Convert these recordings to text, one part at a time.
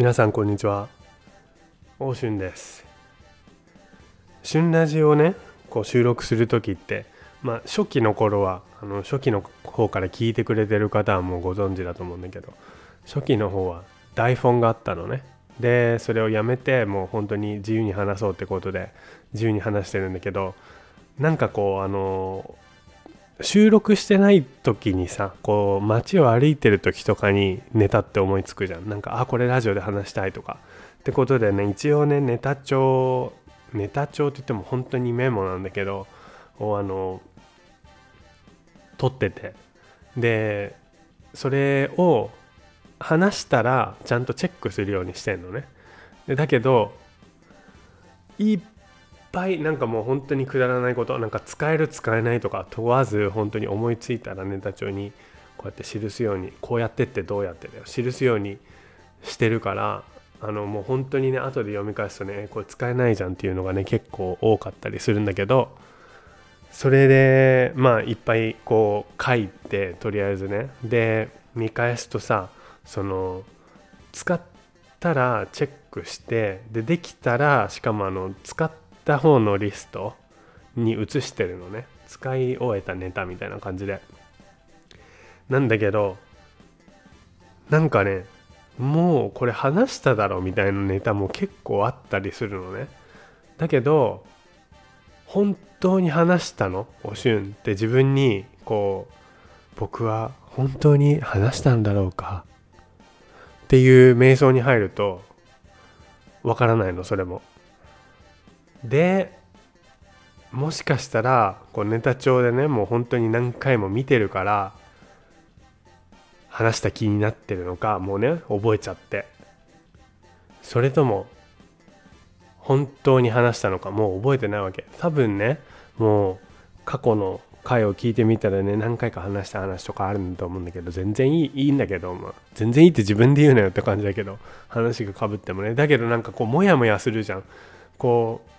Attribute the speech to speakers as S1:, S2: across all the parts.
S1: 皆さんこんにちは。大春です。春ラジをねこう収録する時ってまあ初期の頃はあの初期の方から聞いてくれてる方はもうご存知だと思うんだけど初期の方は台本があったのね。でそれをやめてもう本当に自由に話そうってことで自由に話してるんだけどなんかこうあの収録してない時にさこう街を歩いてる時とかにネタって思いつくじゃん。なんかあこれラジオで話したいとか。ってことでね一応ねネタ帳ネタ帳って言っても本当にメモなんだけどをあの撮ってて。でそれを話したらちゃんとチェックするようにしてんのね。だけどいっぱいなんかもう本当にくだらないことなんか使える使えないとか問わず本当に思いついたらネタ帳にこうやって記すようにこうやってってどうやってだよ。記すようにしてるからあのもう本当にね後で読み返すとねこれ使えないじゃんっていうのがね結構多かったりするんだけどそれでまあいっぱいこう書いてとりあえずね。で見返すとさその使ったらチェックしてでできたらしかもあの使った方のリストに移してるのね。使い終えたネタみたいな感じで。なんだけどなんかねもうこれ話しただろみたいなネタも結構あったりするのね。だけど本当に話したの？おしゅんって。自分にこう僕は本当に話したんだろうか？っていう瞑想に入るとわからないのそれも。でもしかしたらこうネタ帳でねもう本当に何回も見てるから話した気になってるのかもうね覚えちゃって。それとも本当に話したのかもう覚えてないわけ。多分ねもう過去の回を聞いてみたらね何回か話した話とかあるんだと思うんだけど全然いいいいんだけど、まあ、全然いいって自分で言うなよって感じだけど話がかぶってもね。だけどなんかこうモヤモヤするじゃん。こう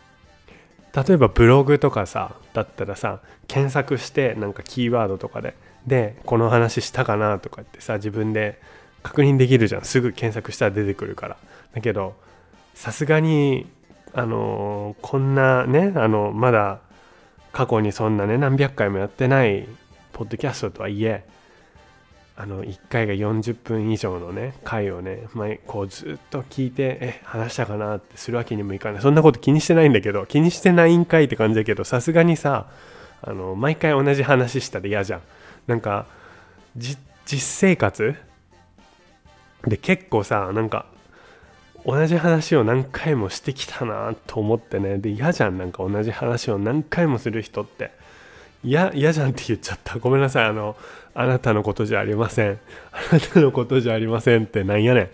S1: 例えばブログとかさだったらさ検索してなんかキーワードとかででこの話したかなとかってさ自分で確認できるじゃん。すぐ検索したら出てくるから。だけどさすがにあの、こんなねあのまだ過去にそんなね何百回もやってないポッドキャストとはいえあの1回が40分以上のね回をね前こうずっと聞いてえ話したかなってするわけにもいかない。そんなこと気にしてないんだけど気にしてないんかいって感じだけどさすがにさあの毎回同じ話したら嫌じゃん。なんか実生活？で結構さなんか同じ話を何回もしてきたなと思ってね。で嫌じゃん。なんか同じ話を何回もする人って。嫌嫌じゃんって言っちゃった。ごめんなさい。あのあなたのことじゃありません。あなたのことじゃありませんってなんやねん。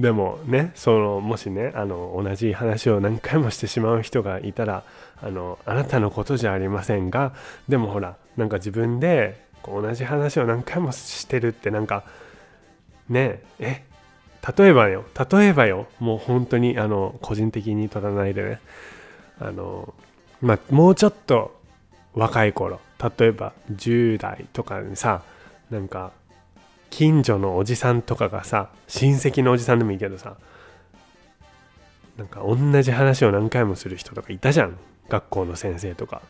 S1: でもねそのもしねあの同じ話を何回もしてしまう人がいたらあのあなたのことじゃありませんがでもほらなんか自分で同じ話を何回もしてるってなんかねえ例えばよ例えばよもう本当にあの個人的に取らないでね。あのまあもうちょっと若い頃例えば10代とかにさなんか近所のおじさんとかがさ親戚のおじさんでもいいけどさなんか同じ話を何回もする人とかいたじゃん。学校の先生とか。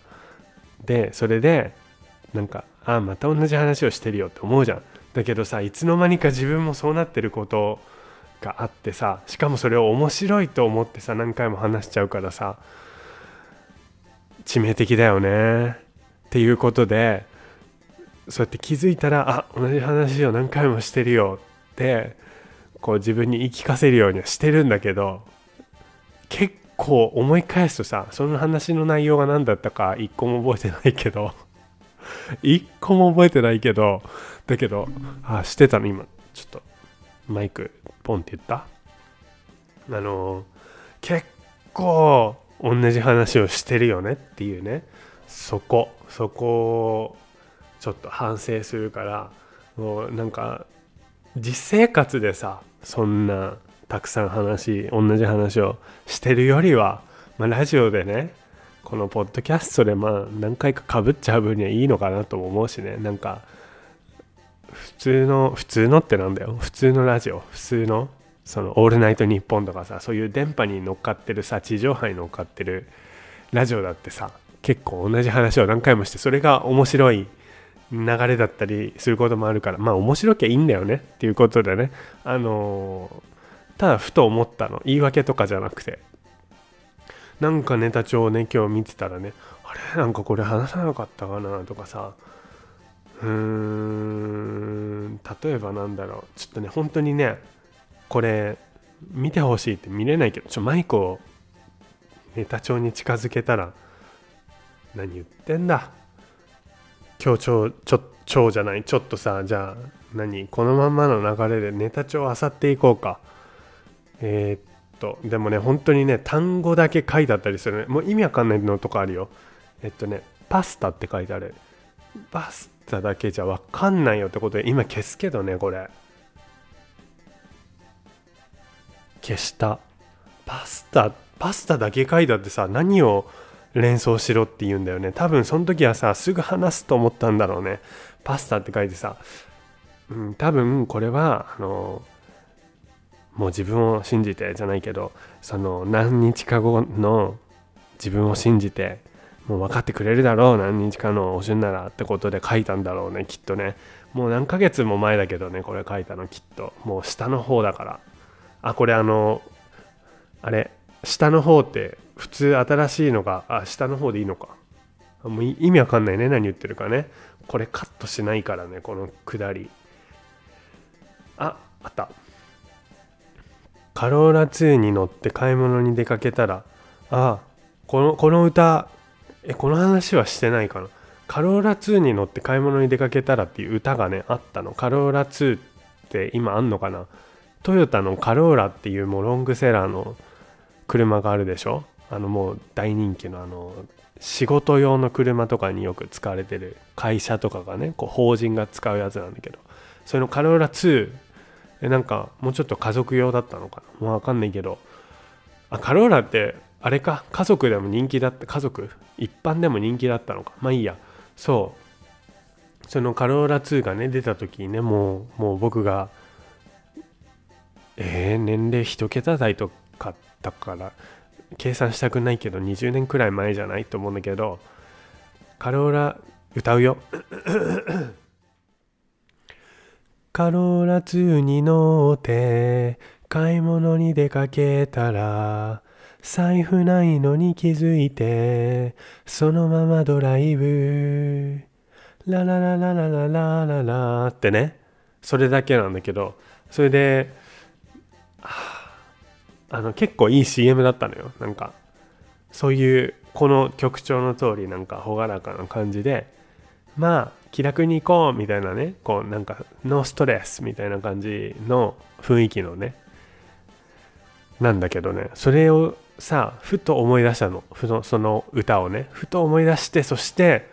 S1: でそれでなんかあまた同じ話をしてるよって思うじゃん。だけどさいつの間にか自分もそうなってることがあってさしかもそれを面白いと思ってさ何回も話しちゃうからさ致命的だよね。っていうことでそうやって気づいたらあ同じ話を何回もしてるよ。ってこう自分に言い聞かせるようにはしてるんだけど結構思い返すとさその話の内容が何だったか一個も覚えてないけど 一個も覚えてないけどだけどあしてたの今。ちょっとマイクポンって言った？あの結構同じ話をしてるよねっていうね。そこ。そこをちょっと反省するから。もうなんか実生活でさそんなたくさん話同じ話をしてるよりは、まあ、ラジオでねこのポッドキャストでまあ何回かかぶっちゃう分にはいいのかなとも思うしね。なんか普通の普通のってなんだよ。普通のラジオ。普通のその「オールナイトニッポン」とかさそういう電波に乗っかってるさ地上波に乗っかってるラジオだってさ結構同じ話を何回もしてそれが面白い流れだったりすることもあるからまあ面白きゃいいんだよねっていうことでね。あのー、ただふと思ったの言い訳とかじゃなくて。なんかネタ帳をね今日見てたらねあれ？なんかこれ話さなかったかなとかさ。うーん例えばなんだろう。ちょっとね本当にねこれ見てほしいって見れないけどちょマイクをネタ帳に近づけたら何言ってんだ？今日ちょちょちょじゃない？ちょっとさじゃあ何？このまんまの流れでネタ帳あさっていこうか。えー、っとでもね本当にね単語だけ書いてあったりするね。もう意味わかんないのとかあるよ。えっとねパスタって書いてある。パスタだけじゃわかんないよってことで今消すけどねこれ。消した。パスタパスタだけ書いてあってさ何を連想しろって言うんだよね。多分その時はさすぐ話すと思ったんだろうね。パスタって書いてさ、うん、多分これはあのもう自分を信じてじゃないけどその何日か後の自分を信じてもう分かってくれるだろう何日かのおしゅんならってことで書いたんだろうねきっとね。もう何ヶ月も前だけどねこれ書いたのきっと。もう下の方だから。あこれあのあれ下の方って普通新しいのがあ下の方でいいのか。もう意味わかんないね何言ってるかね。これカットしないからねこのくだり。ああった。カローラ2に乗って買い物に出かけたらあこのこの歌えこの話はしてないかな。カローラ2に乗って買い物に出かけたらっていう歌がねあったの。カローラ2って今あんのかな。トヨタのカローラっていうもうロングセラーの車があるでしょ？あのもう大人気のあの仕事用の車とかによく使われてる会社とかがねこう法人が使うやつなんだけど。それのカローラ2えなんかもうちょっと家族用だったのかな？もう分かんないけど。あカローラってあれか？家族でも人気だった。家族？一般でも人気だったのか？まあいいや。そう。そのカローラ2がね出た時にねもうもう僕がえー、年齢一桁台とかったから計算したくないけど20年くらい前じゃないと思うんだけどカローラ歌うよ。カローラ2に乗って買い物に出かけたら財布ないのに気づいてそのままドライブ。ラララララララララってねそれだけなんだけどそれであの結構いい CM だったのよ。なんかそういうこの曲調の通りなんか朗らかな感じでまあ気楽に行こうみたいなねこうなんかノーストレスみたいな感じの雰囲気のねなんだけどね。それをさふと思い出したの。ふその歌をね。ふと思い出してそして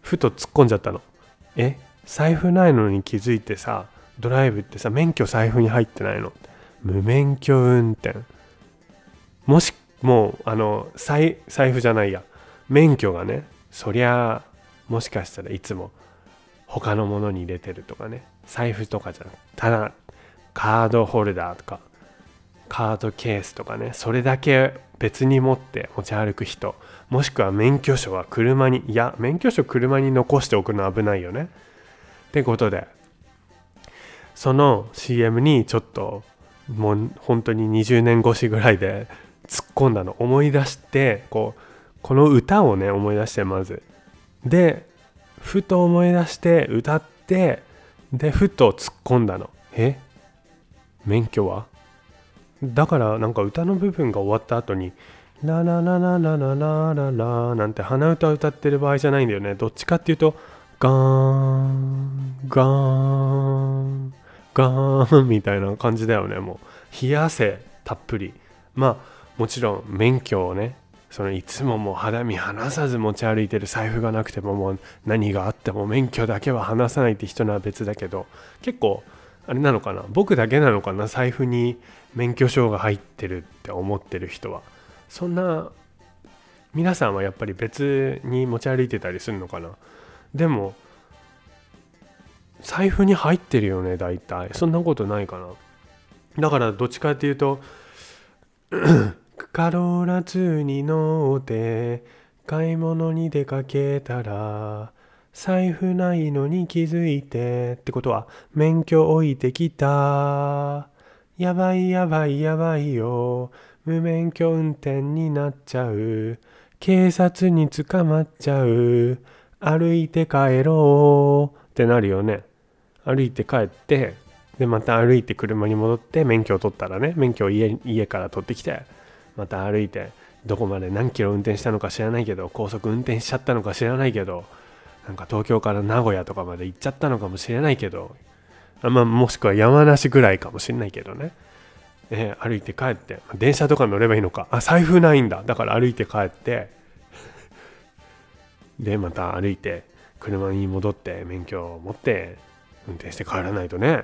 S1: ふと突っ込んじゃったの。え？財布ないのに気づいてさドライブってさ免許財布に入ってないの。無免許運転。もしもうあの財布じゃないや。免許がねそりゃもしかしたらいつも他のものに入れてるとかね。財布とかじゃなくただカードホルダーとかカードケースとかね。それだけ別に持って持ち歩く人もしくは免許証は車にいや免許証車に残しておくの危ないよね。ってことでその CM にちょっともう本当に20年越しぐらいで突っ込んだの。思い出してこうこの歌をね思い出してまず。でふと思い出して歌ってでふと突っ込んだの。え？免許は？だからなんか歌の部分が終わった後にラララララララララなんて鼻歌歌ってる場合じゃないんだよね。どっちかっていうとガーンガーン。ガーンみたいな感じだよね。もう冷や汗たっぷり。まあもちろん免許をねそのいつももう肌身離さず持ち歩いてる財布がなくてももう何があっても免許だけは離さないって人なら別だけど結構あれなのかな？僕だけなのかな？財布に免許証が入ってるって思ってる人は。そんな皆さんはやっぱり別に持ち歩いてたりするのかな？でも財布に入ってるよね大体。そんなことないかな。だからどっちかっていうと カローラ2に乗って買い物に出かけたら財布ないのに気づいてってことは免許置いてきた。やばいやばいやばいよ。無免許運転になっちゃう。警察に捕まっちゃう。歩いて帰ろう。ってなるよね。歩いて帰ってでまた歩いて車に戻って免許を取ったらね免許を家家から取ってきてまた歩いてどこまで何キロ運転したのか知らないけど高速運転しちゃったのか知らないけどなんか東京から名古屋とかまで行っちゃったのかもしれないけどあまあもしくは山梨ぐらいかもしれないけどね、えー、歩いて帰って電車とか乗ればいいのか。あ財布ないんだ。だから歩いて帰ってでまた歩いて車に戻って免許を持って運転して帰らないとね。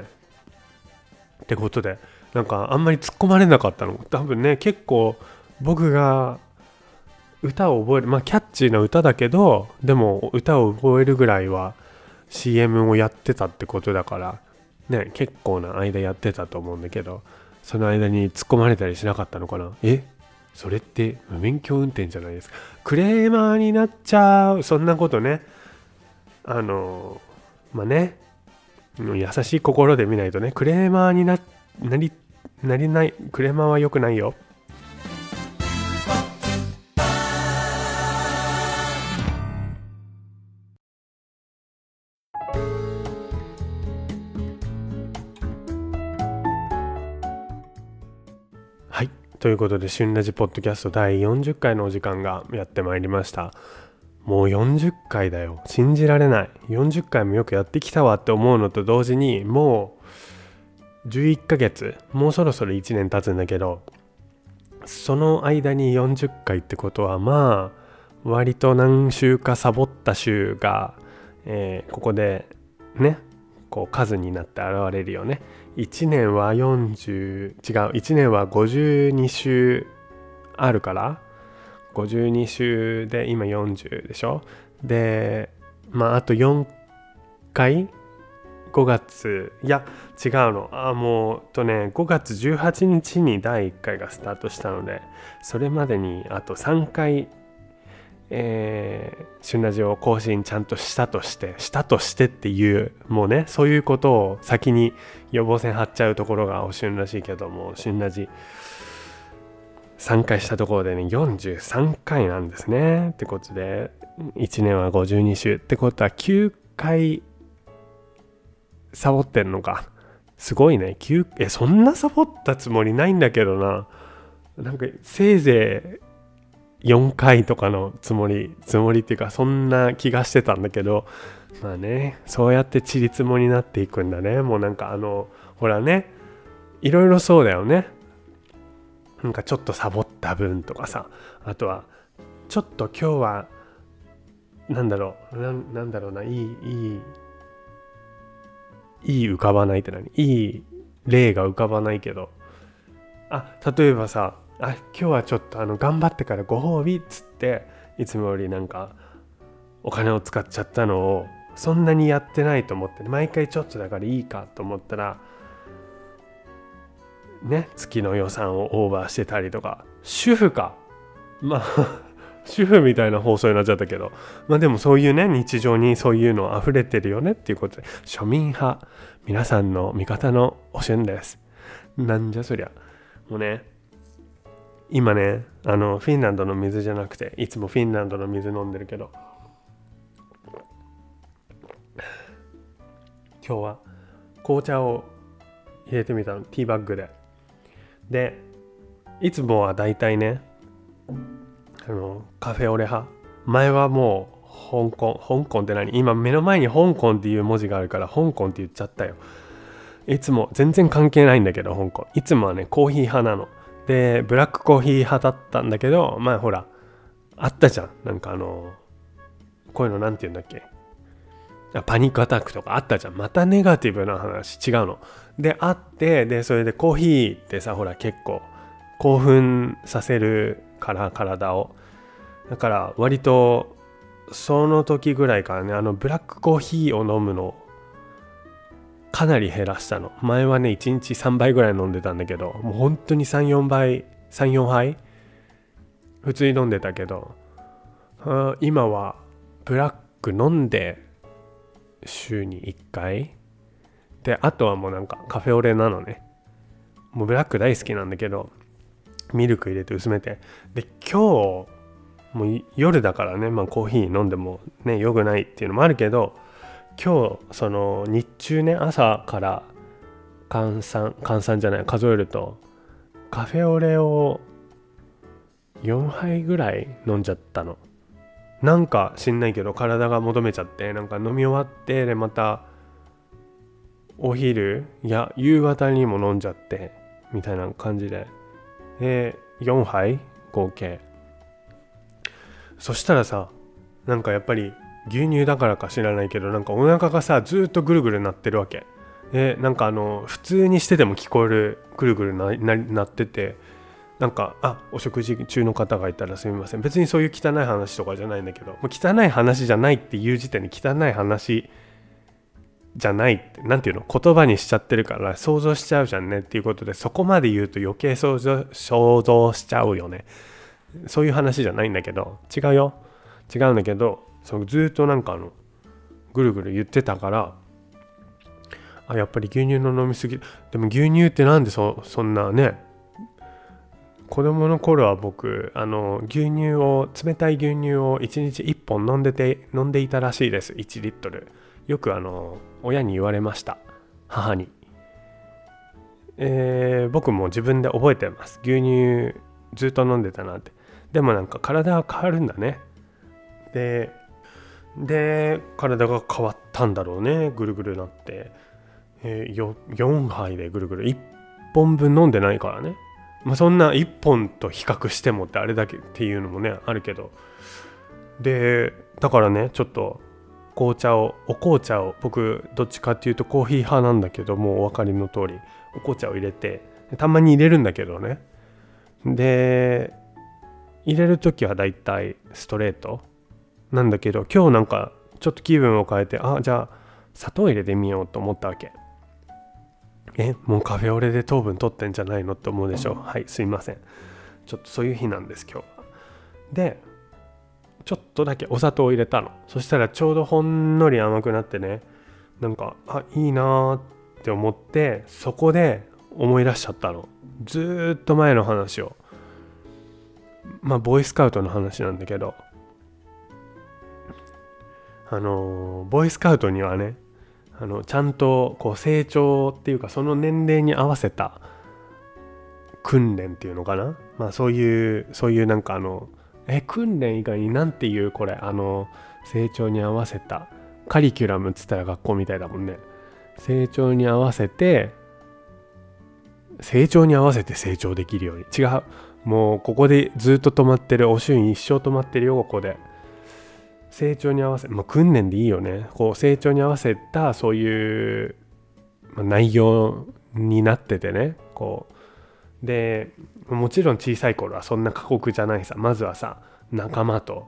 S1: ってことでなんかあんまり突っ込まれなかったの。多分ね結構僕が歌を覚えるまあキャッチーな歌だけどでも歌を覚えるぐらいは CM をやってたってことだからね結構な間やってたと思うんだけどその間に突っ込まれたりしなかったのかな。え？それって無免許運転じゃないですか。クレーマーになっちゃう。そんなことね。あのまあね。優しい心で見ないとねクレーマーにななりなりないクレーマーは良くないよ。はい。ということで「旬ラジポッドキャスト」第40回のお時間がやってまいりました。もう40回だよ。信じられない。40回もよくやってきたわって思うのと同時にもう11ヶ月。もうそろそろ1年経つんだけどその間に40回ってことはまあ割と何週かサボった週が、えー、ここでねこう数になって現れるよね。1年は40違う。1年は52週あるから52週で今40でしょ？でまああと4回？5月。いや違うの。あもうとね5月18日に第1回がスタートしたのでそれまでにあと3回えー、旬ラジオ更新ちゃんとしたとしてしたとしてっていうもうねそういうことを先に予防線張っちゃうところがお旬らしいけども旬ラジ。3回したところでね43回なんですね。ってことで1年は52週ってことは9回サボってんのか。すごいね。9えそんなサボったつもりないんだけどな。なんかせいぜい4回とかのつもりつもりっていうかそんな気がしてたんだけど。まあねそうやってちりつもになっていくんだね。もうなんかあのほらねいろいろそうだよね。なんかちょっとサボった分とかさあとはちょっと今日はなんだろうなんだろうないいいいいい浮かばないって何？いい例が浮かばないけど。あ例えばさあ今日はちょっとあの頑張ってからご褒美っつっていつもよりなんかお金を使っちゃったのをそんなにやってないと思って毎回ちょっとだからいいかと思ったらね月の予算をオーバーしてたりとか主婦か。まあ 主婦みたいな放送になっちゃったけど。まあでもそういうね日常にそういうの溢れてるよねっていうことで庶民派。皆さんの味方のおしゅんです。なんじゃそりゃ。もうね今ねあのフィンランドの水じゃなくていつもフィンランドの水飲んでるけど。今日は紅茶を入れてみたの。ティーバッグで。でいつもはだいたいねあのカフェオレ派。前はもう香港香港って何？今目の前に香港っていう文字があるから香港って言っちゃったよ。いつも全然関係ないんだけど香港。いつもはねコーヒー派なの。でブラックコーヒー派だったんだけどまあほらあったじゃん。なんかあのこういうの何て言うんだっけ？パニックアタックとかあったじゃん。またネガティブな話。違うの。であってでそれでコーヒーってさほら結構興奮させるから体を。だから割とその時ぐらいからねあのブラックコーヒーを飲むのかなり減らしたの。前はね1日3杯ぐらい飲んでたんだけどもう本当に34杯34杯普通に飲んでたけど今はブラック飲んで週に1回。であとはもうなんかカフェオレなのね。もうブラック大好きなんだけどミルク入れて薄めて。で今日もう夜だからね、まあ、コーヒー飲んでもねよくないっていうのもあるけど今日その日中ね朝から換算換算じゃない数えるとカフェオレを4杯ぐらい飲んじゃったの。なんか知んないけど体が求めちゃってなんか飲み終わってでまたお昼いや夕方にも飲んじゃってみたいな感じで。で4杯合計。そしたらさなんかやっぱり牛乳だからか知らないけどなんかお腹がさずっとぐるぐるなってるわけ。でなんかあの普通にしてても聞こえるぐるぐるななっててなんかあお食事中の方がいたらすみません。別にそういう汚い話とかじゃないんだけどもう汚い話じゃないっていう時点で汚い話じゃないって何て言うの？言葉にしちゃってるから想像しちゃうじゃんねっていうことでそこまで言うと余計想像想像しちゃうよね。そういう話じゃないんだけど違うよ。違うんだけどそのずっとなんかあのぐるぐる言ってたからあやっぱり牛乳の飲みすぎでも牛乳ってなんでそそんなね子供の頃は僕あの牛乳を冷たい牛乳を1日1本飲んでて飲んでいたらしいです。1リットル。よくあの親に言われました。母に。えー、僕も自分で覚えてます。牛乳ずっと飲んでたなって。でもなんか体は変わるんだね。でで体が変わったんだろうね。ぐるぐるなって、えー、4杯でぐるぐる。1本分飲んでないからね。まあ、そんな1本と比較してもってあれだけっていうのもねあるけど。でだからねちょっと紅茶をお紅茶を僕どっちかっていうとコーヒー派なんだけどもうお分かりの通りお紅茶を入れてたまに入れるんだけどね。で入れる時はだいたいストレートなんだけど今日なんかちょっと気分を変えてあじゃあ砂糖入れてみようと思ったわけ。えもうカフェオレで糖分取ってんじゃないのって思うでしょ？はいすいません。ちょっとそういう日なんです今日。はでちょっとだけお砂糖を入れたの。そしたらちょうどほんのり甘くなってね。なんかあいいなーって思ってそこで思い出しちゃったの。ずっと前の話を。まあボーイスカウトの話なんだけど。あのボーイスカウトにはねあのちゃんとこう成長っていうかその年齢に合わせた訓練っていうのかな？まあそういうそういうなんかあのえ訓練以外に何て言うこれあの成長に合わせたカリキュラムっつったら学校みたいだもんね。成長に合わせて成長に合わせて成長できるように。違う。もうここでずっと止まってるお週に一生止まってるよここで。成長に合わせ、まあ、訓練でいいよね。こう成長に合わせたそういう、内容になっててね。こう。でもちろん小さい頃はそんな過酷じゃないさ。まずはさ仲間と。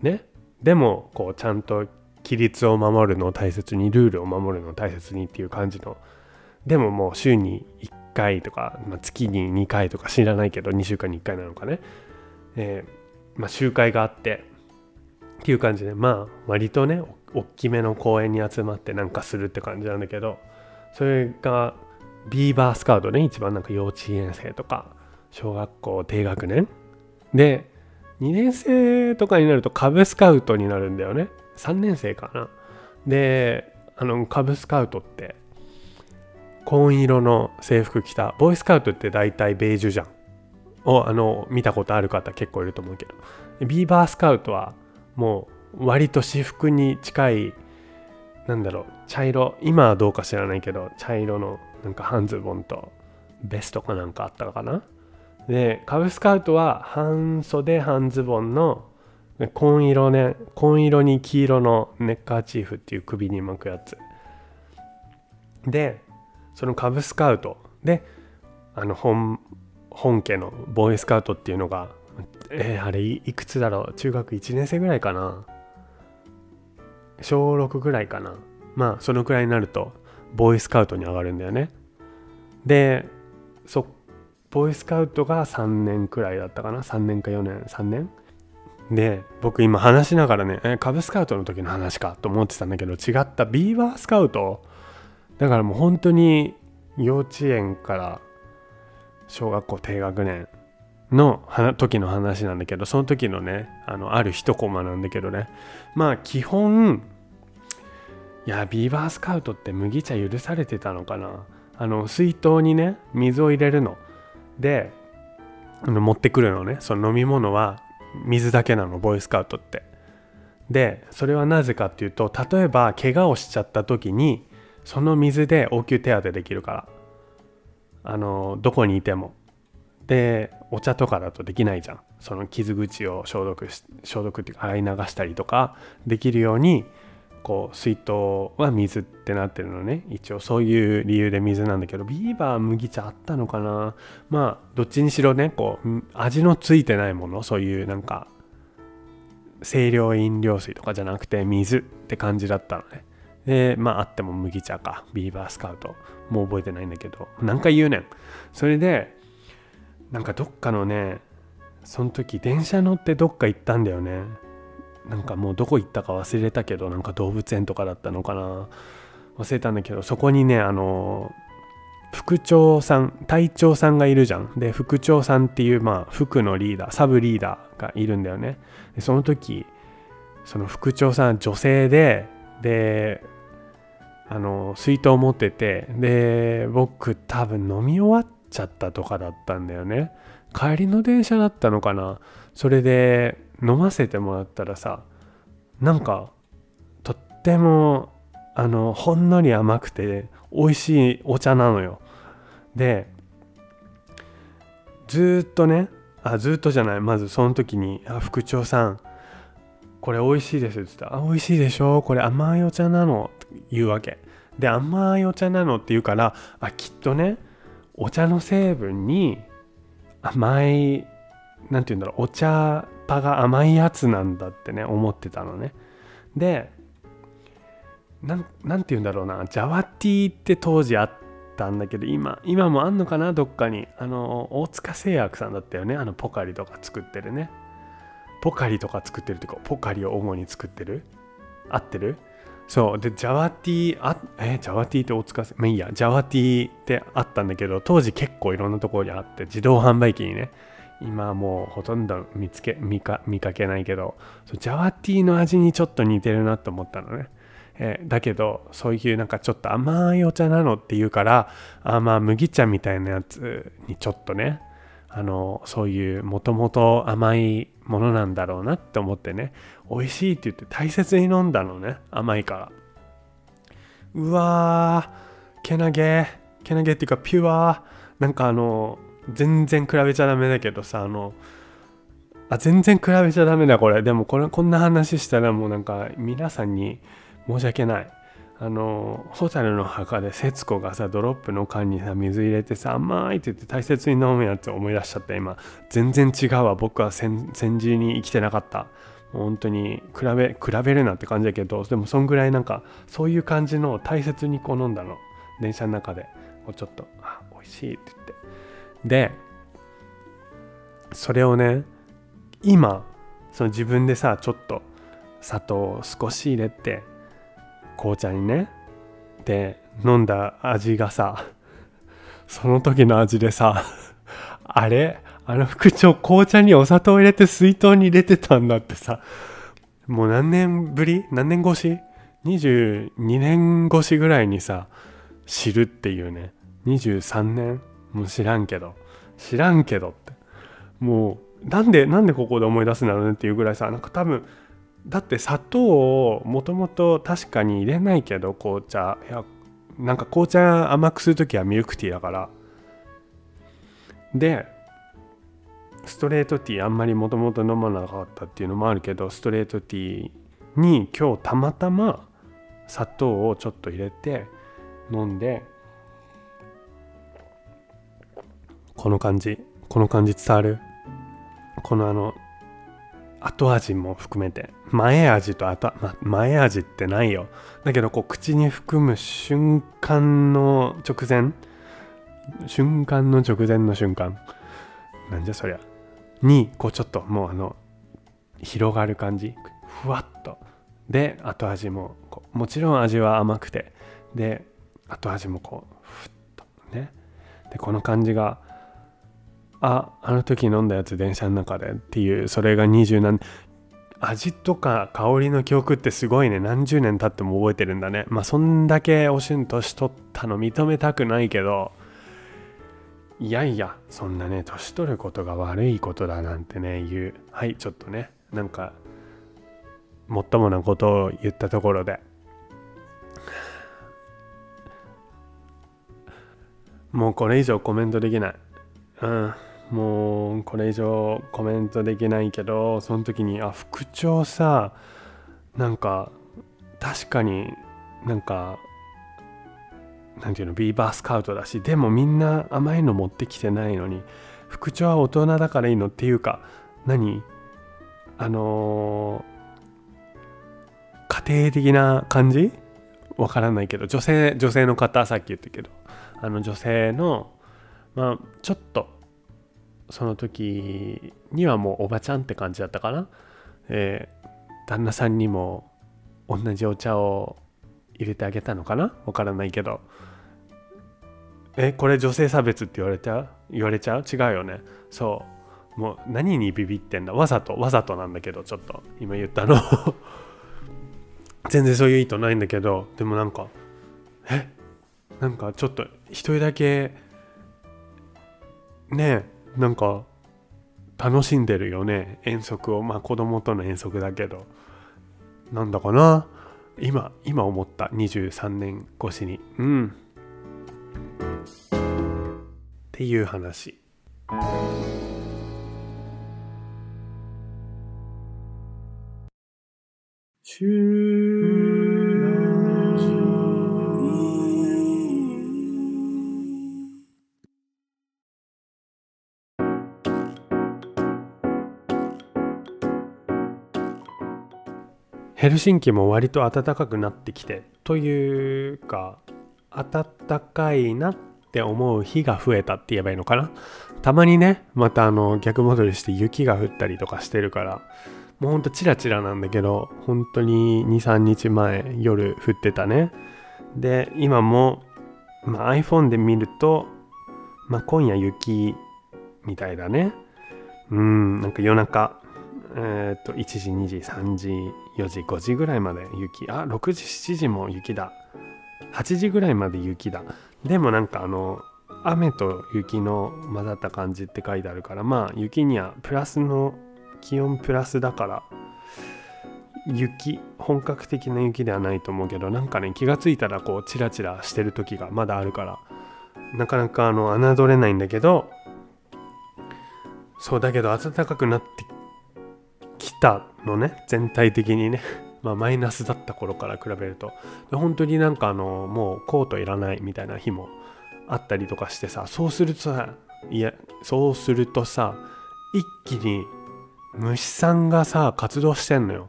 S1: ね。でもこうちゃんと規律を守るのを大切にルールを守るのを大切にっていう感じの。でももう週に1回とか、まあ、月に2回とか知らないけど2週間に1回なのかね、えーまあ、集会があって。っていう感じでまあ割とね大きめの公園に集まってなんかするって感じなんだけどそれがビーバースカウトね一番なんか幼稚園生とか小学校低学年。で2年生とかになるとカブスカウトになるんだよね。3年生かな。であのカブスカウトって紺色の制服着たボーイスカウトって大体ベージュじゃん。をあの見たことある方結構いると思うけど。ビーバースカウトはもう割と私服に近いなんだろう茶色。今はどうか知らないけど茶色のなんか半ズボンとベストかなんかあったのかな。でカブスカウトは半袖半ズボンの紺色ね紺色に黄色のネッカーチーフっていう首に巻くやつ。でそのカブスカウト。であの本本家のボーイスカウトっていうのがえー、あれいくつだろう？中学1年生ぐらいかな？小6ぐらいかな？まあそのくらいになるとボーイスカウトに上がるんだよね。でそボーイスカウトが3年くらいだったかな？3年か4年？3年？で僕今話しながらねえカブスカウトの時の話かと思ってたんだけど違った。ビーバースカウト？だからもう本当に幼稚園から小学校低学年の時の話なんだけどその時のねあのある一コマなんだけどね。まあ基本いやビーバースカウトって麦茶許されてたのかな。あの水筒にね水を入れるの。で持ってくるのね。その飲み物は水だけなのボーイスカウトって。でそれはなぜかっていうと例えば怪我をしちゃった時にその水で応急手当てできるから。あのどこにいても。でお茶とかだとできないじゃん。その傷口を消毒し消毒っていうか洗い流したりとかできるようにこう水筒は水ってなってるのね。一応そういう理由で水なんだけどビーバー麦茶あったのかな。まあどっちにしろねこう味のついてないもの。そういうなんか清涼飲料水とかじゃなくて水って感じだったのね。でまああっても麦茶か。ビーバースカウト。もう覚えてないんだけど。何回言うねん。それでなんかどっかのねその時電車乗ってどっか行ったんだよね。なんかもうどこ行ったか忘れたけどなんか動物園とかだったのかな。忘れたんだけどそこにねあの副長さん隊長さんがいるじゃん。で副長さんっていうまあ副のリーダーサブリーダーがいるんだよね。でその時その副長さん女性でであの水筒持っててで僕多分飲み終わっちゃったとかだったんだよね。帰りの電車だったのかな。それで飲ませてもらったらさなんかとってもあのほんのり甘くて美味しいお茶なのよ。でずっとねあずっとじゃないまずその時に「あ副長さんこれ美味しいです」っつったら「あ美味しいでしょこれ甘いお茶なの」って言うわけ。で甘いお茶なのって言うからあきっとねお茶の成分に甘い何て言うんだろうお茶葉が甘いやつなんだってね思ってたのね。で何て言うんだろうなジャワティーって当時あったんだけど今今もあんのかなどっかに。あの大塚製薬さんだったよねあのポカリとか作ってるね。ポカリとか作ってるっていうかポカリを主に作ってる？合ってる？そうでジャワティーあえジャワティーって大塚まあいいやジャワティーってあったんだけど当時結構いろんなところにあって自動販売機にね今はもうほとんど見つけ見か見かけないけどそうジャワティーの味にちょっと似てるなと思ったのね、えー、だけどそういうなんかちょっと甘いお茶なのっていうからあまあ麦茶みたいなやつにちょっとねあのそういうもともと甘いものなんだろうなって思ってね。美味しいって言って大切に飲んだのね甘いから。うわーけなげ。けなげっていうかピュア。なんかあの全然比べちゃダメだけどさあのあ全然比べちゃダメだこれ。でもこれこんな話したらもうなんか皆さんに申し訳ない。あの蛍の墓で節子がさドロップの缶にさ水入れてさ甘いって言って大切に飲むやつ思い出しちゃった今。全然違うわ。僕は戦時に生きてなかった。本当に比べ比べるなって感じだけどでもそんぐらいなんかそういう感じの大切にこう飲んだの。電車の中で。こうちょっとあ美味しいって言って。でそれをね今その自分でさちょっと砂糖を少し入れて紅茶にねで飲んだ味がさその時の味でさあれあの副長紅茶にお砂糖入れて水筒に入れてたんだってさもう何年ぶり？何年越し ?22 年越しぐらいにさ知るっていうね。23年？もう知らんけど。知らんけどって。もうなんでなんでここで思い出すんだろうねっていうぐらいさなんか多分だって砂糖をもともと確かに入れないけど紅茶いやなんか紅茶甘くする時はミルクティーだから。でストレートティーあんまりもともと飲まなかったっていうのもあるけどストレートティーに今日たまたま砂糖をちょっと入れて飲んでこの感じこの感じ伝わる？このあの後味も含めて。前味と後、ま、前味ってないよ。だけどこう口に含む瞬間の直前瞬間の直前の瞬間。なんじゃそりゃ。にこうちょっともうあの広がる感じ。ふわっと。で後味ももちろん味は甘くて。で後味もこうふっと。ね。でこの感じがああの時飲んだやつ電車の中でっていうそれが二十何味とか香りの記憶ってすごいね。何十年経っても覚えてるんだね。まあそんだけおしゅん年取ったの認めたくないけどいやいやそんなね年取ることが悪いことだなんてね言う。はいちょっとねなんかもっともなことを言ったところで。もうこれ以上コメントできない。うん。もうこれ以上コメントできないけどその時にあ副長さなんか確かになんかなんていうのビーバースカウトだしでもみんな甘いの持ってきてないのに副長は大人だからいいのっていうか何あのー、家庭的な感じ？わからないけど女性女性の方さっき言ったけどあの女性のまあちょっとその時にはもうおばちゃんって感じだったかな、えー、旦那さんにも同じお茶を入れてあげたのかな。わからないけど。えこれ女性差別って言われちゃう？言われちゃう？違うよね。そう。もう何にビビってんだ？わざと？わざとなんだけどちょっと。今言ったの。全然そういう意図ないんだけど。でもなんかえ？なんかちょっと一人だけねえなんか楽しんでるよね。遠足を。まあ子供との遠足だけど。なんだかな。今今思った。23年越しに。うん。っていう話。シューヘルシンキも割と暖かくなってきてというか暖かいなって思う日が増えたって言えばいいのかな。たまにねまたあの逆戻りして雪が降ったりとかしてるからもうほんとチラチラなんだけど本当に23日前夜降ってたね。で今も、まあ、iPhone で見ると、まあ、今夜雪みたいだね。うんなんか夜中えっ、と1時2時3時4時5時ぐらいまで雪。あ6時7時も雪だ。8時ぐらいまで雪だ。でもなんかあの雨と雪の混ざった感じって書いてあるからまあ雪にはプラスの気温プラスだから雪本格的な雪ではないと思うけどなんかね気がついたらこうチラチラしてる時がまだあるからなかなかあの侮れないんだけどそうだけど暖かくなってたのね全体的にね まあマイナスだった頃から比べると。で本当になんかあのもうコートいらないみたいな日もあったりとかしてさそうするとさいやそうするとさ一気に虫さんがさ活動してんのよ。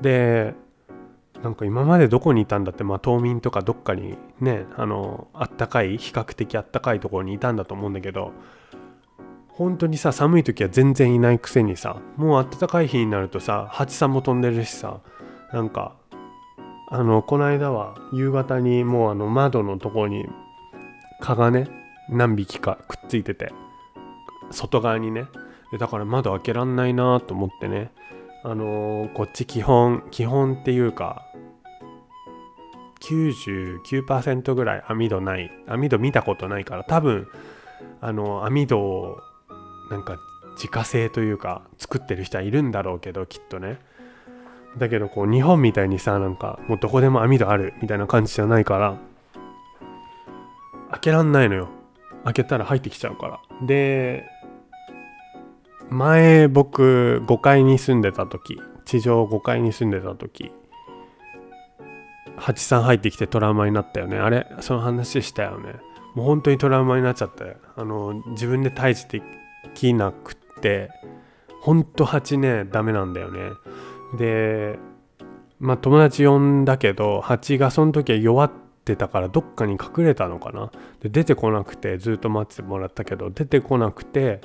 S1: でなんか今までどこにいたんだってまあ冬眠とかどっかにねあのあったかい比較的あったかいところにいたんだと思うんだけど本当にさ寒い時は全然いないくせにさもう暖かい日になるとさ蜂さんも飛んでるしさなんかあのこの間は夕方にもうあの窓のとこに蚊がね何匹かくっついてて外側にね。だから窓開けらんないなと思ってね。あのー、こっち基本基本っていうか99%ぐらい網戸ない。網戸見たことないから多分あの網戸をなんか自家製というか作ってる人はいるんだろうけどきっとね。だけどこう日本みたいにさなんかもうどこでも網戸あるみたいな感じじゃないから開けらんないのよ。開けたら入ってきちゃうから。で前僕5階に住んでた時地上5階に住んでた時蜂さん入ってきてトラウマになったよね。あれ？その話したよね。もう本当にトラウマになっちゃってあの自分で退治できなくってほんと蜂ねダメなんだよね。でまあ友達呼んだけど蜂がその時は弱ってたからどっかに隠れたのかな。で出てこなくてずっと待ってもらったけど出てこなくて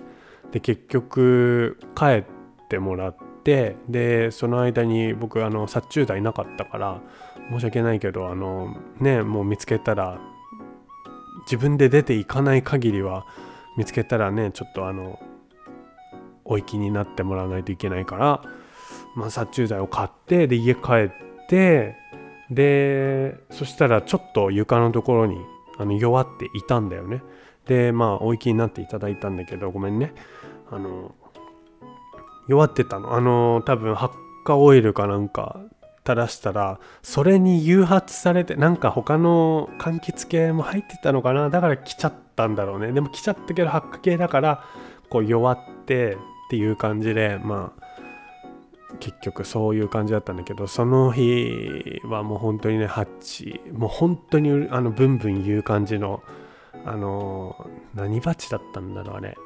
S1: で結局帰ってもらってでその間に僕あの殺虫剤なかったから申し訳ないけどあのねもう見つけたら自分で出ていかない限りは見つけたらねちょっとあのお行きになってもらわないといけないから、まあ、殺虫剤を買ってで家帰ってでそしたらちょっと床のところにあの弱っていたんだよね。でまあお行きになっていただいたんだけどごめんね。あの弱ってたの。あの多分発火オイルかなんか垂らしたらそれに誘発されてなんか他の柑橘系も入ってたのかな。だから来ちゃったたんだろうね。でも来ちゃったけど発火系だからこう弱ってっていう感じでまあ結局そういう感じだったんだけどその日はもう本当にねハッチもう本当にあのブンブン言う感じのあの何バチだったんだろうあれ。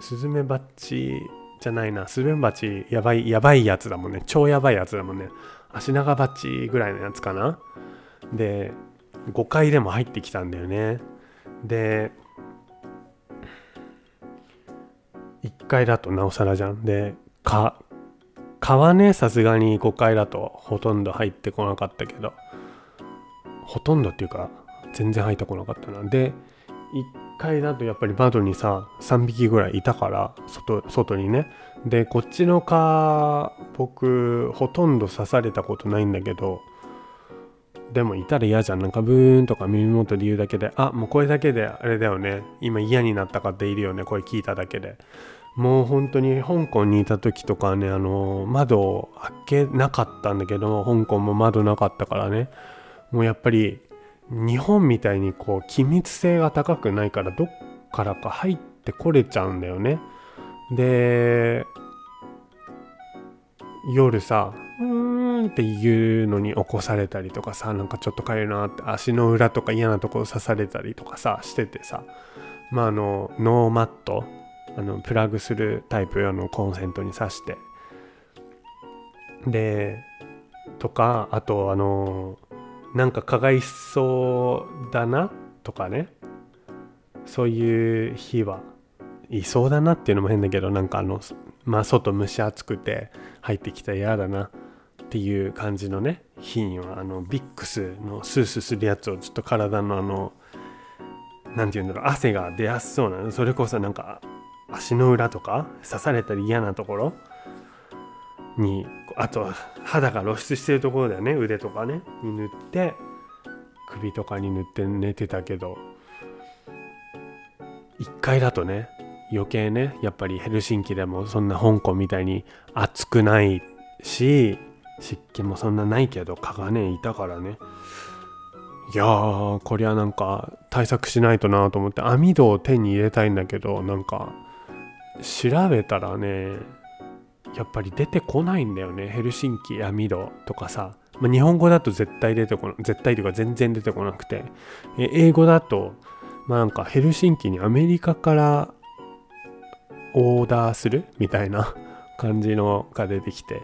S1: スズメバチじゃないな。スズメバチやばいやばいやつだもんね。超やばいやつだもんね。足長バチぐらいのやつかな。で5階でも入ってきたんだよね。で1階だとなおさらじゃん。でか蚊はねさすがに5階だとほとんど入ってこなかったけどほとんどっていうか全然入ってこなかったな。で1階だとやっぱり窓にさ3匹ぐらいいたから外外にね。でこっちの蚊僕ほとんど刺されたことないんだけどでもいたら嫌じゃん。なんかブーンとか耳元で言うだけであもうこれだけであれだよね。今嫌になった方いるよね。これ聞いただけで。もう本当に香港にいた時とかねあの窓開けなかったんだけど香港も窓なかったからね。もうやっぱり日本みたいにこう機密性が高くないからどっからか入ってこれちゃうんだよね。で夜さーんっていうのに起こされたりとかさなんかちょっとかゆいなって足の裏とか嫌なところ刺されたりとかさしててさまああのノーマットあのプラグするタイプ用のコンセントに挿して。でとかあとあのなんか蚊がいそうだなとかね。そういう日はいそうだなっていうのも変だけどなんかあのまあ外蒸し暑くて入ってきたら嫌だな。っていう感じのね日にはあのビックスのスースーするやつをちょっと体のあの何て言うんだろう汗が出やすそうなそれこそなんか足の裏とか刺されたり嫌なところにあと肌が露出してるところだよね腕とかねに塗って首とかに塗って寝てたけど1階だとね余計ねやっぱりヘルシンキでもそんな香港みたいに暑くないし湿気もそんなないけど蚊がねいたからね。いやーこりゃなんか対策しないとなと思って網戸を手に入れたいんだけどなんか調べたらねやっぱり出てこないんだよね。ヘルシンキ網戸とかさ、まあ、日本語だと絶対出てこない絶対というか全然出てこなくて。英語だとまあなんかヘルシンキにアメリカからオーダーする？みたいな。感じのが出てきて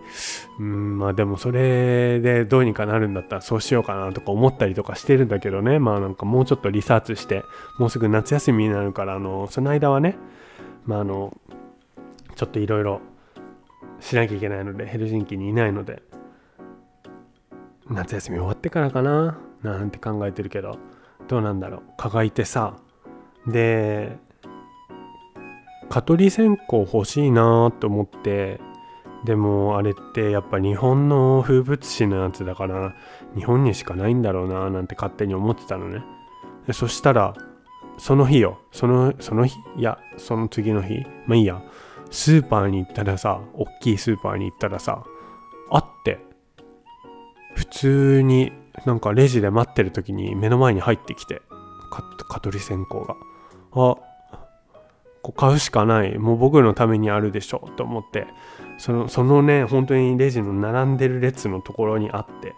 S1: うんまあでもそれでどうにかなるんだったらそうしようかなとか思ったりとかしてるんだけどね。まあなんかもうちょっとリサーチしてもうすぐ夏休みになるからあのその間はねまああのちょっといろいろしなきゃいけないのでヘルシンキにいないので夏休み終わってからかななんて考えてるけどどうなんだろう。蚊がいてさで蚊取り線香欲しいなと思ってでもあれってやっぱ日本の風物詩のやつだから日本にしかないんだろうななんて勝手に思ってたのね。でそしたらその日よそのその日いやその次の日まあいいやスーパーに行ったらさ大きいスーパーに行ったらさあって普通になんかレジで待ってる時に目の前に入ってきて蚊取り線香が。あこう買うしかないもう僕のためにあるでしょと思ってそのそのね本当にレジの並んでる列のところにあって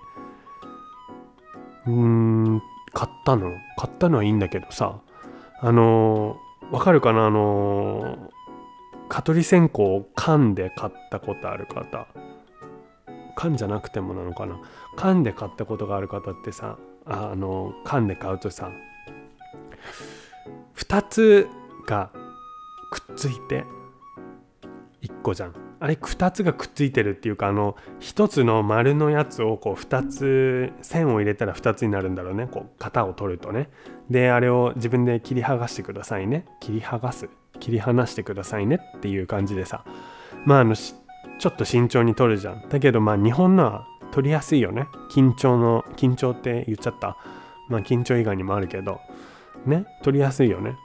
S1: うーん買ったの？買ったのはいいんだけどさあのー、わかるかな？あのー、蚊取り線香を缶で買ったことある方。缶じゃなくてもなのかな？缶で買ったことがある方ってさあの缶で買うとさ2つがくっついて。1個じゃん。あれ2つがくっついてるっていうかあの1つの丸のやつをこう2つ線を入れたら2つになるんだろうね。こう型を取るとね。であれを自分で切り剥がしてくださいね。切り剥がす。切り離してくださいねっていう感じでさ。まああのちょっと慎重に取るじゃん。だけどまあ日本のは取りやすいよね。緊張の緊張って言っちゃった。まあ緊張以外にもあるけど。ね。取りやすいよね。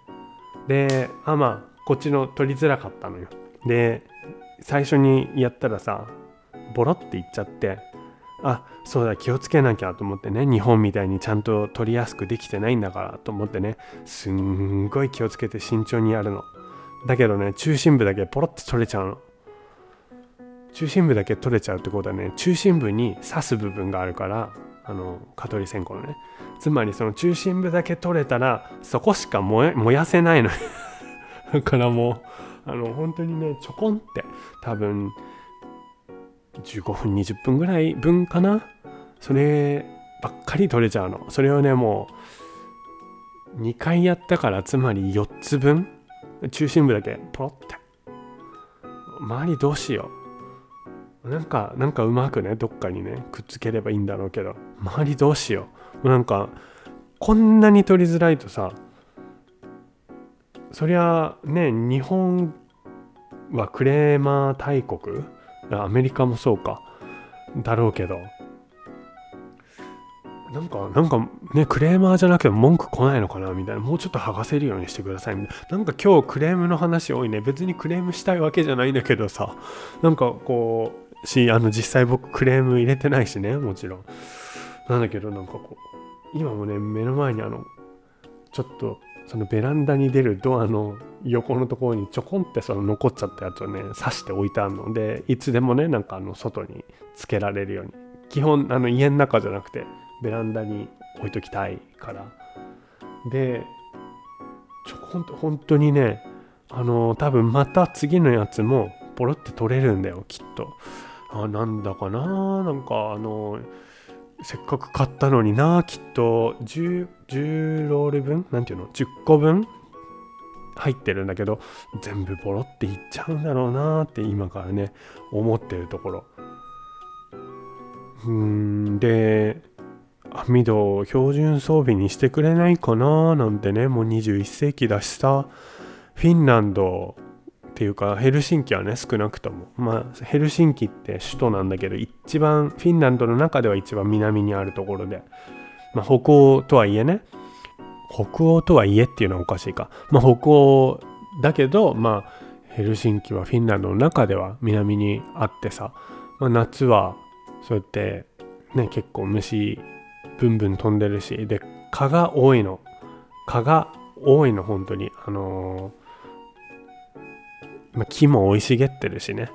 S1: であまあこっちの取りづらかったのよ。で最初にやったらさボロっていっちゃってあそうだ気をつけなきゃと思ってね日本みたいにちゃんと取りやすくできてないんだからと思ってねすんごい気をつけて慎重にやるの。だけどね中心部だけポロって取れちゃうの。中心部だけ取れちゃうってことはね中心部に刺す部分があるからあの蚊取り線香のね。つまりその中心部だけ取れたらそこしか燃やせないのだからもうあの本当にねちょこんって多分15分20分ぐらい分かな。そればっかり取れちゃうの。それをねもう2回やったからつまり4つ分。中心部だけポロって。周りどうしよう。なんかなんかうまくねどっかにねくっつければいいんだろうけど。周りどうしよう。なんかこんなに取りづらいとさそりゃね日本はクレーマー大国アメリカもそうかだろうけどなんか、なんかね、クレーマーじゃなくて文句来ないのかなみたいな。もうちょっと剥がせるようにしてくださいみたいな。なんか今日クレームの話多いね。別にクレームしたいわけじゃないんだけどさ。なんかこう、し、あの実際僕クレーム入れてないしね、もちろん。なんだけど、なんかこう、今もね、目の前にあの、ちょっと、そのベランダに出るドアの横のところにちょこんってその残っちゃったやつをね、刺して置いてあるので、いつでもね、なんかあの外につけられるように。基本、あの家の中じゃなくて、ベランダに置いときたいからでちょほんと本当にねあの多分また次のやつもポロって取れるんだよきっとあなんだかななんかあのせっかく買ったのになきっと。10, 10ロール分？なんていうの？10個分入ってるんだけど全部ボロっていっちゃうんだろうなって今からね思ってるところ。うんで網戸を標準装備にしてくれないかななんてねもう21世紀だしさ。フィンランドていうかヘルシンキはね少なくとも。まあヘルシンキって首都なんだけど一番フィンランドの中では一番南にあるところで、まあ、北欧とはいえね。北欧とはいえっていうのはおかしいか、まあ、北欧だけどまあヘルシンキはフィンランドの中では南にあってさ、まあ、夏はそうやってね結構虫ブンブン飛んでるし。で蚊が多いの。蚊が多いの本当に。あの、ま、木も生い茂ってるしね。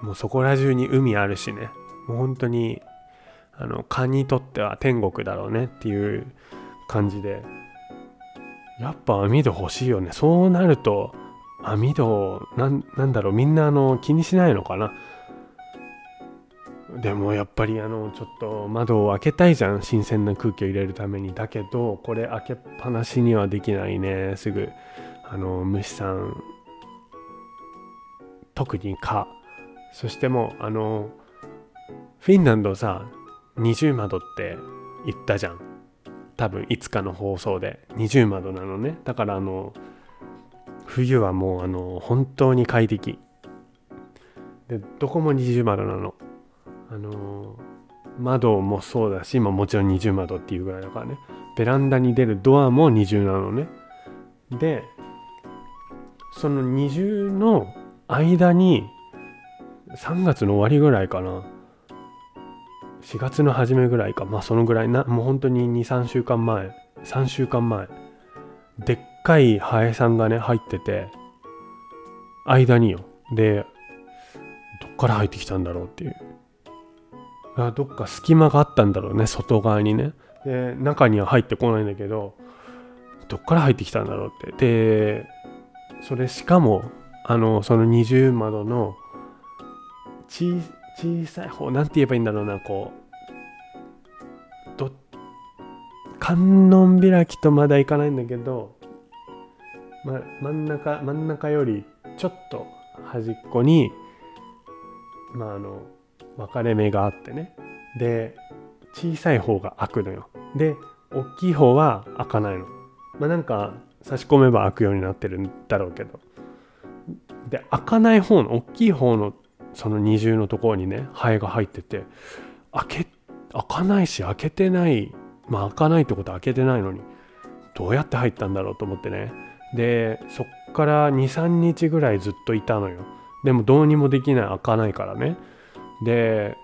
S1: もうそこら中に海あるしね。もう本当にあの蚊にとっては天国だろうねっていう感じで。やっぱ網戸欲しいよね。そうなると網戸なんなんだろうみんなあの気にしないのかな。でもやっぱりあのちょっと窓を開けたいじゃん。新鮮な空気を入れるために。だけどこれ開けっぱなしにはできないね。すぐあの虫さん特に蚊。そしてもうあのフィンランドさ二重窓って言ったじゃん。多分いつかの放送で。二重窓なのね。だからあの冬はもうあの本当に快適。でどこも二重窓なの。あの窓もそうだし、まあ、もちろん二重窓っていうぐらいだからね。ベランダに出るドアも二重なのね。でその二重の間に3月の終わりぐらいかな。4月の初めぐらいか。まあそのぐらい。なもう本当に23週間前。3週間前。でっかいハエさんがね入ってて間によ。でどっから入ってきたんだろうっていう。どっか隙間があったんだろうね外側にね。で中には入ってこないんだけどどっから入ってきたんだろうって。でそれしかもあのその二重窓の小さい方なんて言えばいいんだろうなこうど観音開きとまだいかないんだけど、ま、真ん中真ん中よりちょっと端っこにまああの分かれ目があってね。で小さい方が開くのよ。で大きい方は開かないの。まあなんか差し込めば開くようになってるんだろうけど。で開かない方の大きい方のその二重のところにねハエが入ってて開け開かないし開けてないまあ開かないってことは開けてないのにどうやって入ったんだろうと思ってね。でそっから23日ぐらいずっといたのよ。でもどうにもできない開かないからね。で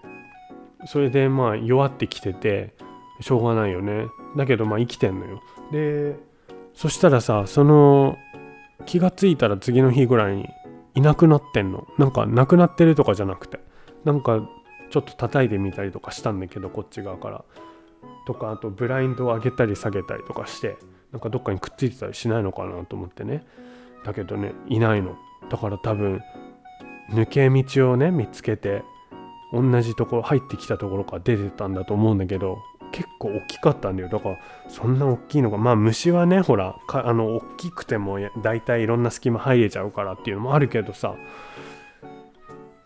S1: それでまあ弱ってきててしょうがないよね。だけどまあ生きてんのよ。でそしたらさその気がついたら次の日ぐらいにいなくなってんの。なんかなくなってるとかじゃなくて。なんかちょっと叩いてみたりとかしたんだけどこっち側から。とかあとブラインドを上げたり下げたりとかして。なんかどっかにくっついてたりしないのかなと思ってね。だけどねいないの。だから多分抜け道をね見つけて同じところ入ってきたところから出てたんだと思うんだけど結構大きかったんだよ。だからそんな大きいのがまあ虫はねほらあの大きくても大体いろんな隙間入れちゃうからっていうのもあるけどさ。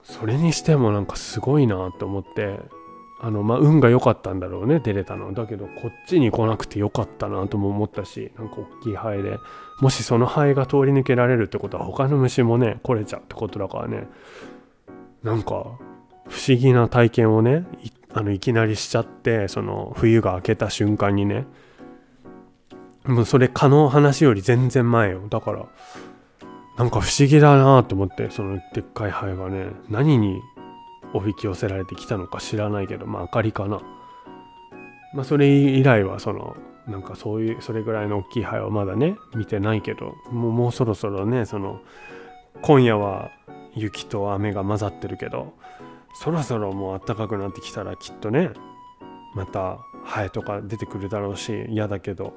S1: それにしてもなんかすごいなと思って。あのまあ運が良かったんだろうね出れたのだけどこっちに来なくてよかったなとも思ったしなんか大きいハエで。もしそのハエが通り抜けられるってことは他の虫もね来れちゃうってことだからね。なんか不思議な体験をねあのいきなりしちゃってその冬が明けた瞬間にね。もうそれ可能話より全然前よ。だからなんか不思議だなと思ってそのでっかいハエがね何におびき寄せられてきたのか知らないけどまあ明かりかな。まあそれ以来はそのなんかそういうそれぐらいの大きいハエはまだね見てないけどもうもうそろそろねその今夜は雪と雨が混ざってるけどそろそろもう暖かくなってきたらきっとねまたハエとか出てくるだろうし嫌だけど、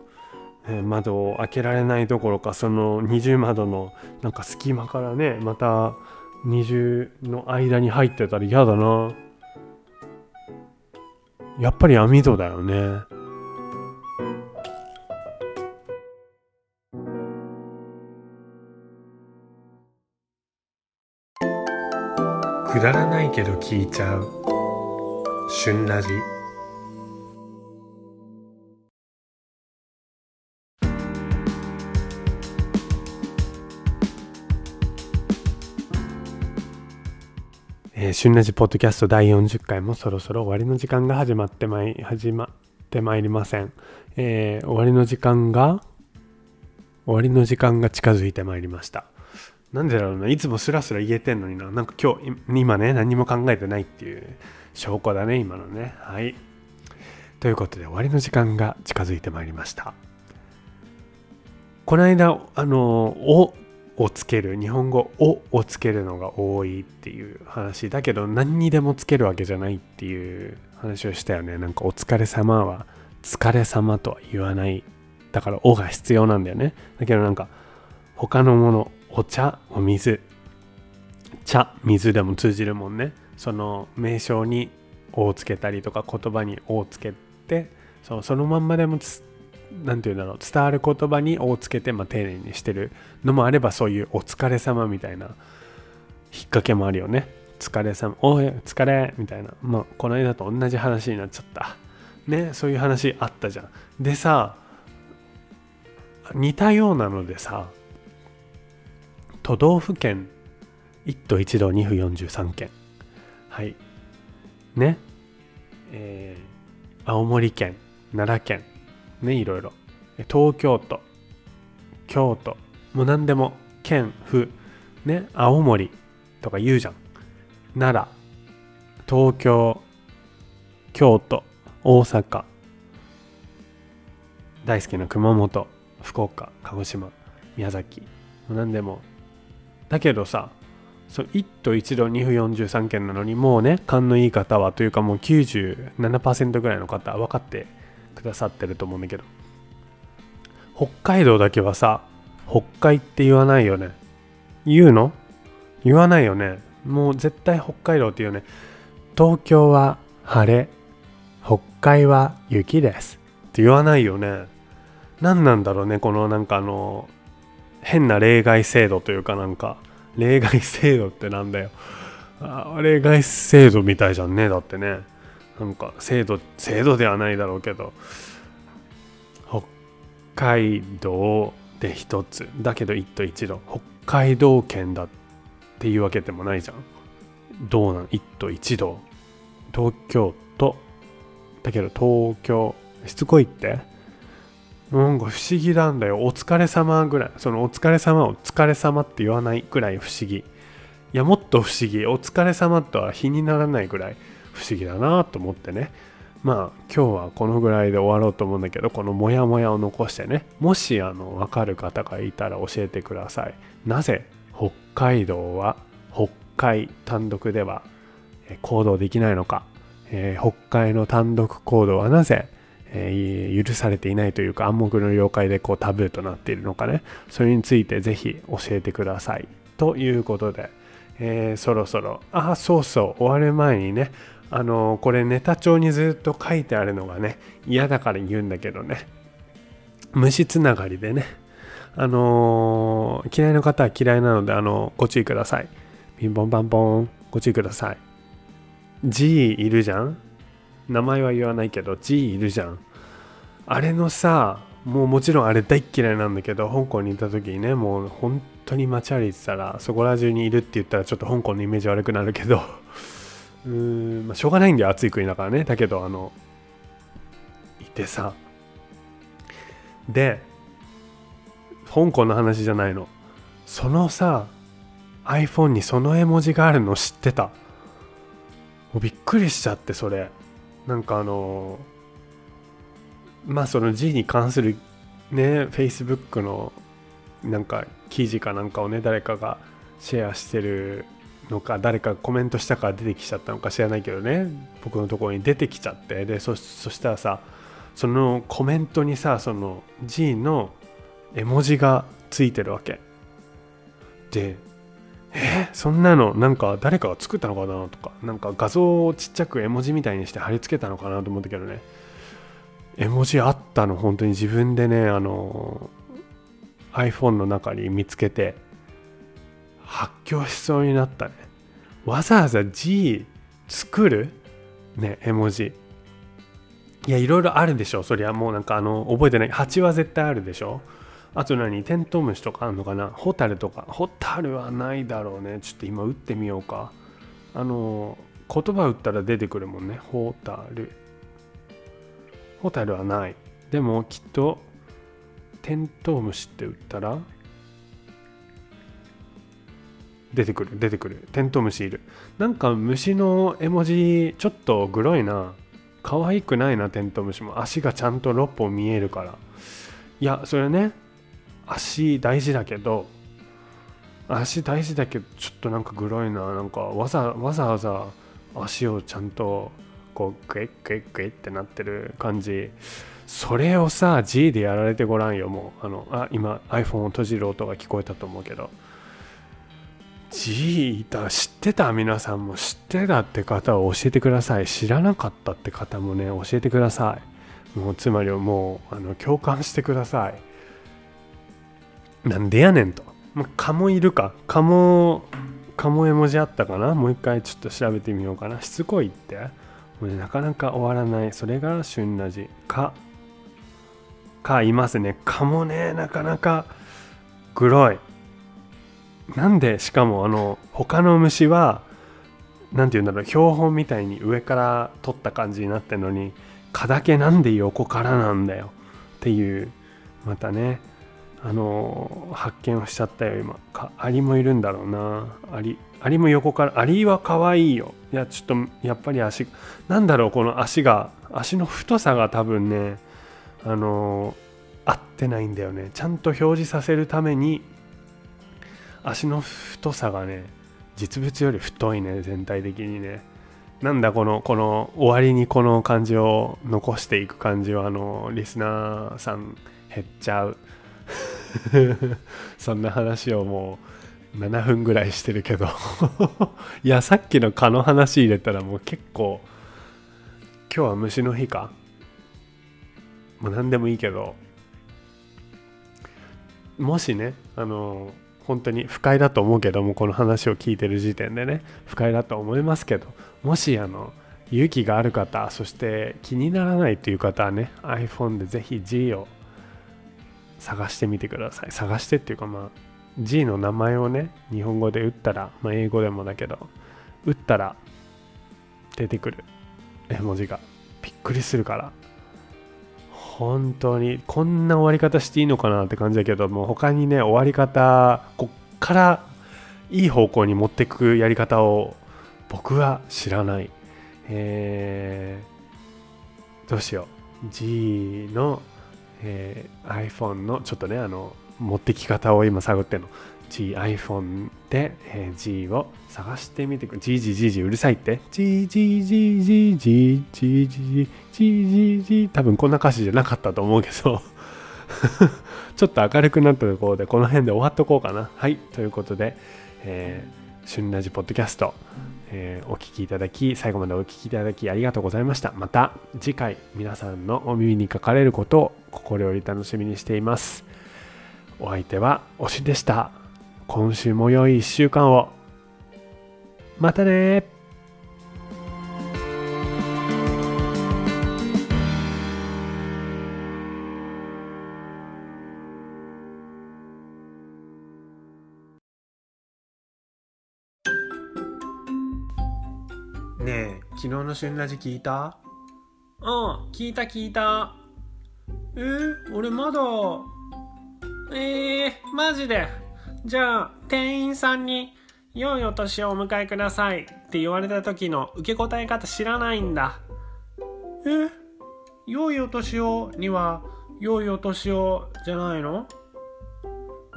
S1: え、窓を開けられないどころかその二重窓のなんか隙間からねまた二重の間に入ってたら嫌だな。やっぱり網戸だよね。くだらないけど聞いちゃう。旬ラジえー、旬ラジポッドキャスト第40回もそろそろ終わりの時間が始まってまい始まってまいりません、えー、終わりの時間が終わりの時間が近づいてまいりました。なんでだろうないつもスラスラ言えてんのにな。なんか今日今ね何も考えてないっていう証拠だね今のね。はい。ということで終わりの時間が近づいてまいりました。この間あの「お」をつける日本語「お」をつけるのが多いっていう話だけど何にでもつけるわけじゃないっていう話をしたよね。なんか「お疲れ様は疲れ様とは言わない。だから「お」が必要なんだよね。だけどなんか他のものお茶お水。茶水でも通じるもんね。その名称に「お」をつけたりとか言葉に「お」をつけてそそのまんまでも何て言うんだろう。伝わる言葉に「お」をつけて、まあ、丁寧にしてる。のもあればそういう「お疲れ様みたいな。引っ掛けもあるよね疲れ様おい疲れみたいな。まあこの間と同じ話になっちゃった。ねそういう話あったじゃん。でさ似たようなのでさ都道府県。1都1道2府43県。はい。ね。えー、青森県奈良県。ねいろいろ。東京都京都。もう何でも県府。ね青森とか言うじゃん。奈良東京京都大阪。大好きな熊本福岡鹿児島宮崎。もう何でも。だけどさそ1都1度2府43県なのにもうね勘のいい方はというかもう97%ぐらいの方は分かってくださってると思うんだけど。北海道だけはさ北海って言わないよね。言うの？言わないよね。もう絶対北海道っていうよね。東京は晴れ北海は雪ですって言わないよね。何なんだろうねこのなんかあの変な例外制度というかなんか例外制度ってなんだよ。あ例外制度みたいじゃんね。だってね。なんか制度制度ではないだろうけど。北海道で一つ。だけど一都一度北海道圏だっていうわけでもないじゃん。どうなん一都一道東京都。だけど東京しつこいって？なんか不思議なんだよ。お疲れ様ぐらい。そのお疲れ様を疲れ様って言わないぐらい不思議。いやもっと不思議。お疲れ様とは比にならないぐらい不思議だなと思ってね。まあ今日はこのぐらいで終わろうと思うんだけどこのモヤモヤを残してね。もしあの分かる方がいたら教えてください。なぜ北海道は北海単独では行動できないのか、えー、北海の単独行動はなぜ、え、許されていないというか暗黙の了解でこうタブーとなっているのかね。それについてぜひ教えてくださいということで、えー、そろそろ。あそうそう終わる前にね。あのこれネタ帳にずっと書いてあるのがね嫌だから言うんだけどね。虫つながりでね。あのー、嫌いな方は嫌いなのであのご注意ください。ピンポンパンポン。ご注意ください。G いるじゃん？名前は言わないけど G いるじゃん？あれのさもうもちろんあれ大っ嫌いなんだけど香港にいた時にねもう本当に街歩いてたらそこら中にいるって言ったらちょっと香港のイメージ悪くなるけど うーん、まあ、しょうがないんだよ暑い国だからね。だけどあのいてさ。で香港の話じゃないの。そのさ iPhone にその絵文字があるの知ってた？もうびっくりしちゃってそれ。なんかあのまあその G に関するね Facebook のなんか記事かなんかをね誰かがシェアしてるのか誰かコメントしたから出てきちゃったのか知らないけどね僕のところに出てきちゃってでそしたらさそのコメントにさその G の絵文字がついてるわけ。でえそんなのなんか誰かが作ったのかなとかなんか画像をちっちゃく絵文字みたいにして貼り付けたのかなと思ったけどね。絵文字あったの本当に自分でねあの iPhone の中に見つけて発狂しそうになったね。わざわざ G 作る？ね絵文字。いやいろいろあるでしょ。そりゃもうなんかあの覚えてない。蜂は絶対あるでしょ。あと何？テントウムシとかあるのかな？ホタルとか。ホタルはないだろうね。ちょっと今打ってみようか。あの言葉打ったら出てくるもんね。ホタル。ホタルはない。でもきっとテントウムシって打ったら出てくる出てくる。テントウムシいる。なんか虫の絵文字ちょっとグロいな。可愛くないなテントウムシも。足がちゃんと6本見えるから。いやそれね足大事だけど足大事だけどちょっとなんかグロいな。なんかわざわざ足をちゃんとこうグイッグイッグイってなってる感じそれをさ G でやられてごらんよもうあのあ今 iPhone を閉じる音が聞こえたと思うけど G いた知ってた皆さんも知ってたって方は教えてください知らなかったって方もね教えてくださいもうつまりもうあの共感してくださいなんでやねんと。まあ、蚊もいるか。蚊も、蚊も絵文字あったかな？もう一回ちょっと調べてみようかな。しつこいって。もう、なかなか終わらない。それが旬ラジ。蚊。蚊いますね。蚊もね、なかなかグロい。なんで、しかもあの、他の虫は、何て言うんだろう、標本みたいに上から取った感じになってるのに、蚊だけなんで横からなんだよっていう、またね、あの発見をしちゃったよ今。かアリもいるんだろうな。アリアリも横からアリは可愛いよ。いやちょっとやっぱり足なんだろうこの足が。足の太さが多分ねあの合ってないんだよね。ちゃんと表示させるために足の太さがね実物より太いね全体的にね。なんだこのこの終わりにこの感じを残していく感じはあのリスナーさん減っちゃう。そんな話をもう7分ぐらいしてるけど。いやさっきの蚊の話入れたらもう結構今日は虫の日か？もう何でもいいけど。もしねあの本当に不快だと思うけどもこの話を聞いてる時点でね不快だと思いますけどもしあの勇気がある方そして気にならないという方はね iPhone でぜひ G を探してみてください。探してっていうかまあ G の名前をね日本語で打ったら、まあ、英語でもだけど打ったら出てくる。絵文字が。びっくりするから。本当にこんな終わり方していいのかなって感じだけどもう他にね終わり方こっからいい方向に持ってくやり方を僕は知らない。えー、どうしよう。G の、えー、iPhone のちょっとねあの持ってき方を今探ってんの。G iPhone で、えー、G を探してみてくれ G G G G うるさいって。G G G G G G G G G G 多分こんな歌詞じゃなかったと思うけど。ちょっと明るくなったところでこの辺で終わっとこうかな。はい。ということで、えー、旬ラジポッドキャスト。えー、お聴きいただき最後までお聴きいただきありがとうございました。また次回皆さんのお耳にかかれることを心より楽しみにしています。お相手は推しでした。今週も良い1週間を。またね昨日の旬ラジ聞いた？
S2: うん聞いた聞いた。えー、俺まだ。えー、マジで。じゃあ店員さんに「良いお年をお迎えください」って言われた時の受け答え方知らないんだ。え良いお年をには良いお年をじゃないの？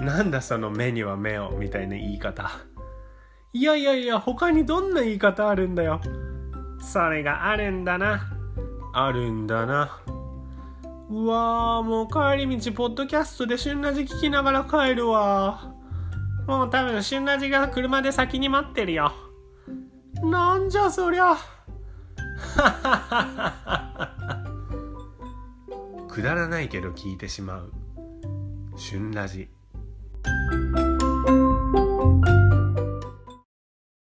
S1: なんだその目には目をみたいな言い方。
S2: いやいやいや他にどんな言い方あるんだよそれがあるんだな。
S1: あるんだな。
S2: うわーもう帰り道ポッドキャストで旬ラジ聞きながら帰るわ。もう多分旬ラジが車で先に待ってるよ。なんじゃそりゃ。
S1: くだらないけど聞いてしまう。旬ラジ